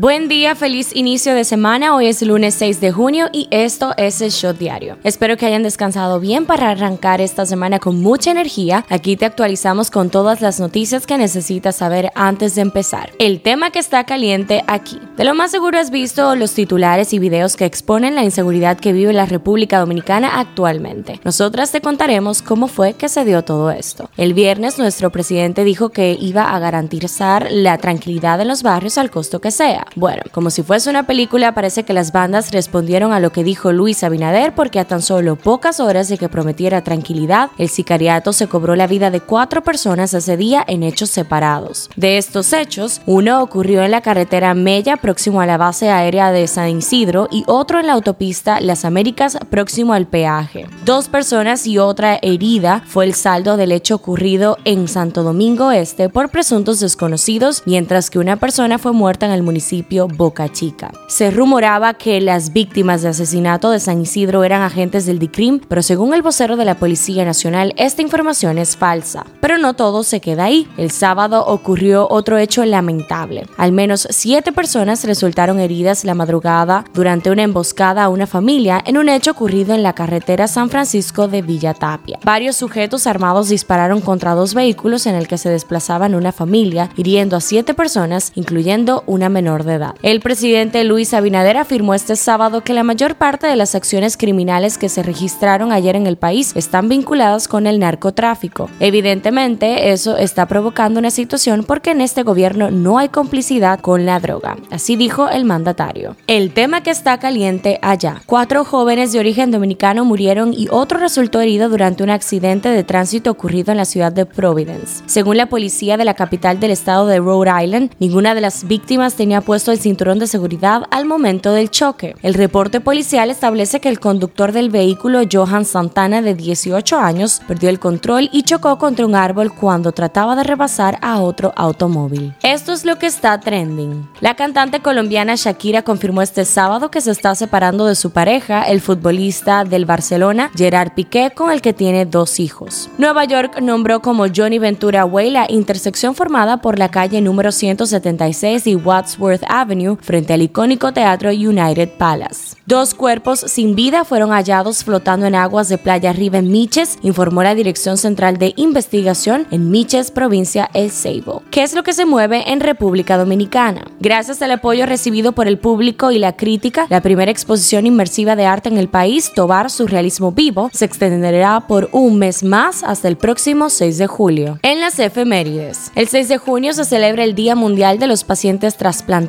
Buen día, feliz inicio de semana. Hoy es lunes 6 de junio y esto es el Shot Diario. Espero que hayan descansado bien para arrancar esta semana con mucha energía. Aquí te actualizamos con todas las noticias que necesitas saber antes de empezar. El tema que está caliente aquí. De lo más seguro has visto los titulares y videos que exponen la inseguridad que vive la República Dominicana actualmente. Nosotras te contaremos cómo fue que se dio todo esto. El viernes nuestro presidente dijo que iba a garantizar la tranquilidad en los barrios al costo que sea. Bueno, como si fuese una película, parece que las bandas respondieron a lo que dijo Luis Abinader porque a tan solo pocas horas de que prometiera tranquilidad, el sicariato se cobró la vida de cuatro personas ese día en hechos separados. De estos hechos, uno ocurrió en la carretera Mella próximo a la base aérea de San Isidro y otro en la autopista Las Américas próximo al peaje. Dos personas y otra herida fue el saldo del hecho ocurrido en Santo Domingo Este por presuntos desconocidos, mientras que una persona fue muerta en el municipio Boca Chica. Se rumoraba que las víctimas de asesinato de San Isidro eran agentes del DICRIM, pero según el vocero de la Policía Nacional, esta información es falsa. Pero no todo se queda ahí. El sábado ocurrió otro hecho lamentable. Al menos siete personas resultaron heridas la madrugada durante una emboscada a una familia en un hecho ocurrido en la carretera San Francisco de Villa Tapia. Varios sujetos armados dispararon contra dos vehículos en el que se desplazaban una familia, hiriendo a siete personas, incluyendo una menor de edad. El presidente Luis Abinader afirmó este sábado que la mayor parte de las acciones criminales que se registraron ayer en el país están vinculadas con el narcotráfico. Evidentemente, eso está provocando una situación porque en este gobierno no hay complicidad con la droga, así dijo el mandatario. El tema que está caliente allá. Cuatro jóvenes de origen dominicano murieron y otro resultó herido durante un accidente de tránsito ocurrido en la ciudad de Providence. Según la policía de la capital del estado de Rhode Island, ninguna de las víctimas tenía puesto el cinturón de seguridad al momento del choque. El reporte policial establece que el conductor del vehículo, Johan Santana, de 18 años, perdió el control y chocó contra un árbol cuando trataba de rebasar a otro automóvil. Esto es lo que está trending. La cantante colombiana Shakira confirmó este sábado que se está separando de su pareja, el futbolista del Barcelona, Gerard Piqué, con el que tiene dos hijos. Nueva York nombró como Johnny Ventura Way la intersección formada por la calle número 176 y Wadsworth Avenue frente al icónico teatro United Palace. Dos cuerpos sin vida fueron hallados flotando en aguas de Playa Arriba en Miches, informó la Dirección Central de Investigación en Miches, provincia El Ceibo. ¿Qué es lo que se mueve en República Dominicana? Gracias al apoyo recibido por el público y la crítica, la primera exposición inmersiva de arte en el país, Tobar Surrealismo Vivo, se extenderá por un mes más hasta el próximo 6 de julio. En las efemérides, el 6 de junio se celebra el Día Mundial de los Pacientes Trasplantados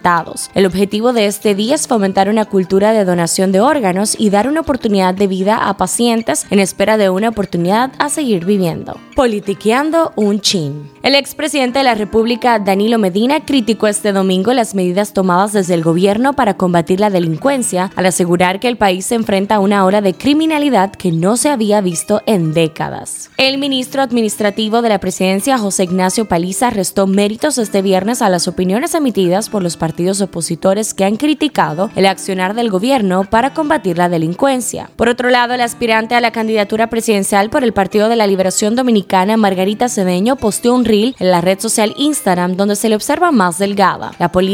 el objetivo de este día es fomentar una cultura de donación de órganos y dar una oportunidad de vida a pacientes en espera de una oportunidad a seguir viviendo. Politiqueando un chin. El expresidente de la República, Danilo Medina, criticó este domingo las medidas tomadas desde el gobierno para combatir la delincuencia, al asegurar que el país se enfrenta a una ola de criminalidad que no se había visto en décadas. El ministro administrativo de la presidencia, José Ignacio Paliza, restó méritos este viernes a las opiniones emitidas por los partidos opositores que han criticado el accionar del gobierno para combatir la delincuencia. Por otro lado, el aspirante a la candidatura presidencial por el Partido de la Liberación Dominicana, Margarita Cedeño, posteó un reel en la red social Instagram donde se le observa más delgada. La política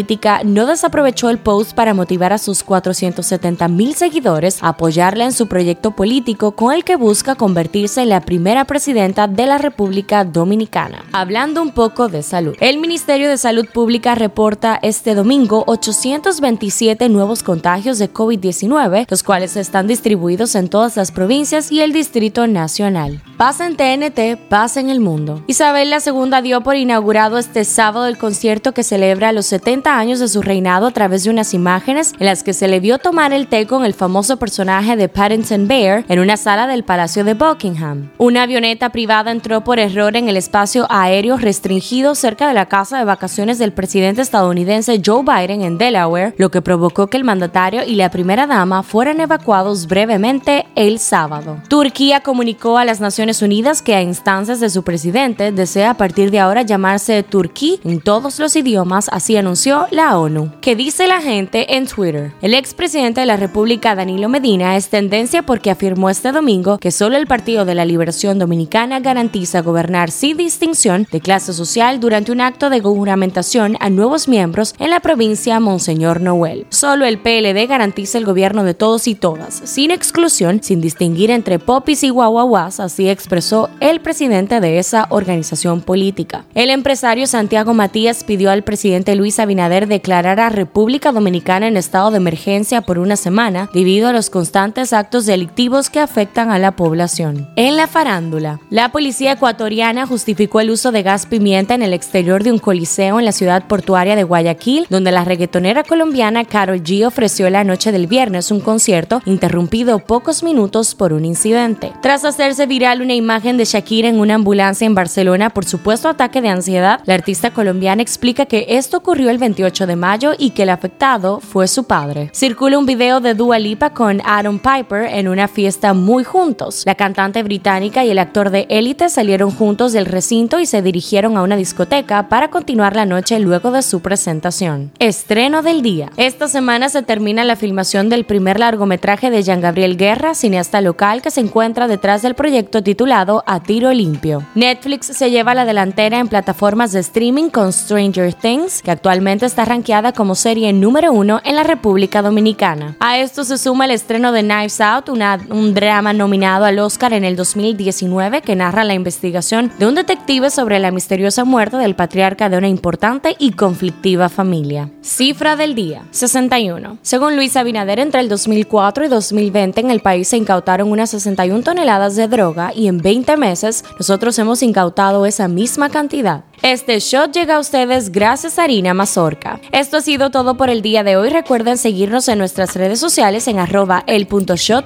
no desaprovechó el post para motivar a sus 470 mil seguidores a apoyarla en su proyecto político con el que busca convertirse en la primera presidenta de la República Dominicana. Hablando un poco de salud, el Ministerio de Salud Pública reporta este domingo domingo 827 nuevos contagios de COVID-19, los cuales están distribuidos en todas las provincias y el Distrito Nacional. Pasa en TNT, pasa en el mundo. Isabel II dio por inaugurado este sábado el concierto que celebra los 70 años de su reinado a través de unas imágenes en las que se le vio tomar el té con el famoso personaje de Paddington Bear en una sala del Palacio de Buckingham. Una avioneta privada entró por error en el espacio aéreo restringido cerca de la casa de vacaciones del presidente estadounidense Joe Biden en Delaware, lo que provocó que el mandatario y la primera dama fueran evacuados brevemente el sábado. Turquía comunicó a las Naciones Unidas que a instancias de su presidente desea a partir de ahora llamarse Turquía en todos los idiomas, así anunció la ONU. ¿Qué dice la gente en Twitter? El expresidente de la República, Danilo Medina, es tendencia porque afirmó este domingo que solo el Partido de la Liberación Dominicana garantiza gobernar sin distinción de clase social durante un acto de juramentación a nuevos miembros en la provincia Monseñor Noel. Solo el PLD garantiza el gobierno de todos y todas, sin exclusión, sin distinguir entre popis y guaguaguas, así expresó el presidente de esa organización política. El empresario Santiago Matías pidió al presidente Luis Abinader declarar a República Dominicana en estado de emergencia por una semana debido a los constantes actos delictivos que afectan a la población. En la farándula, la policía ecuatoriana justificó el uso de gas pimienta en el exterior de un coliseo en la ciudad portuaria de Guayaquil, donde la reggaetonera colombiana Carol G ofreció la noche del viernes un concierto interrumpido pocos minutos por un incidente. Tras hacerse viral una imagen de Shakira en una ambulancia en Barcelona por supuesto ataque de ansiedad, la artista colombiana explica que esto ocurrió el 28 de mayo y que el afectado fue su padre. Circula un video de Dua Lipa con Adam Piper en una fiesta muy juntos. La cantante británica y el actor de Élite salieron juntos del recinto y se dirigieron a una discoteca para continuar la noche luego de su presentación. Estreno del día. Esta semana se termina la filmación del primer largometraje de Jean Gabriel Guerra, cineasta local que se encuentra detrás del proyecto titulado A Tiro Limpio. Netflix se lleva la delantera en plataformas de streaming con Stranger Things, que actualmente está rankeada como serie número uno en la República Dominicana. A esto se suma el estreno de Knives Out, un drama nominado al Oscar en el 2019 que narra la investigación de un detective sobre la misteriosa muerte del patriarca de una importante y conflictiva familia. Cifra del día, 61. Según Luis Abinader, entre el 2004 y 2020 en el país se incautaron unas 61 toneladas de droga y en 20 meses nosotros hemos incautado esa misma cantidad. Este shot llega a ustedes gracias a Harina Mazorca. Esto ha sido todo por el día de hoy. Recuerden seguirnos en nuestras redes sociales en arroba el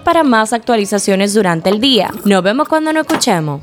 para más actualizaciones durante el día. Nos vemos cuando nos escuchemos.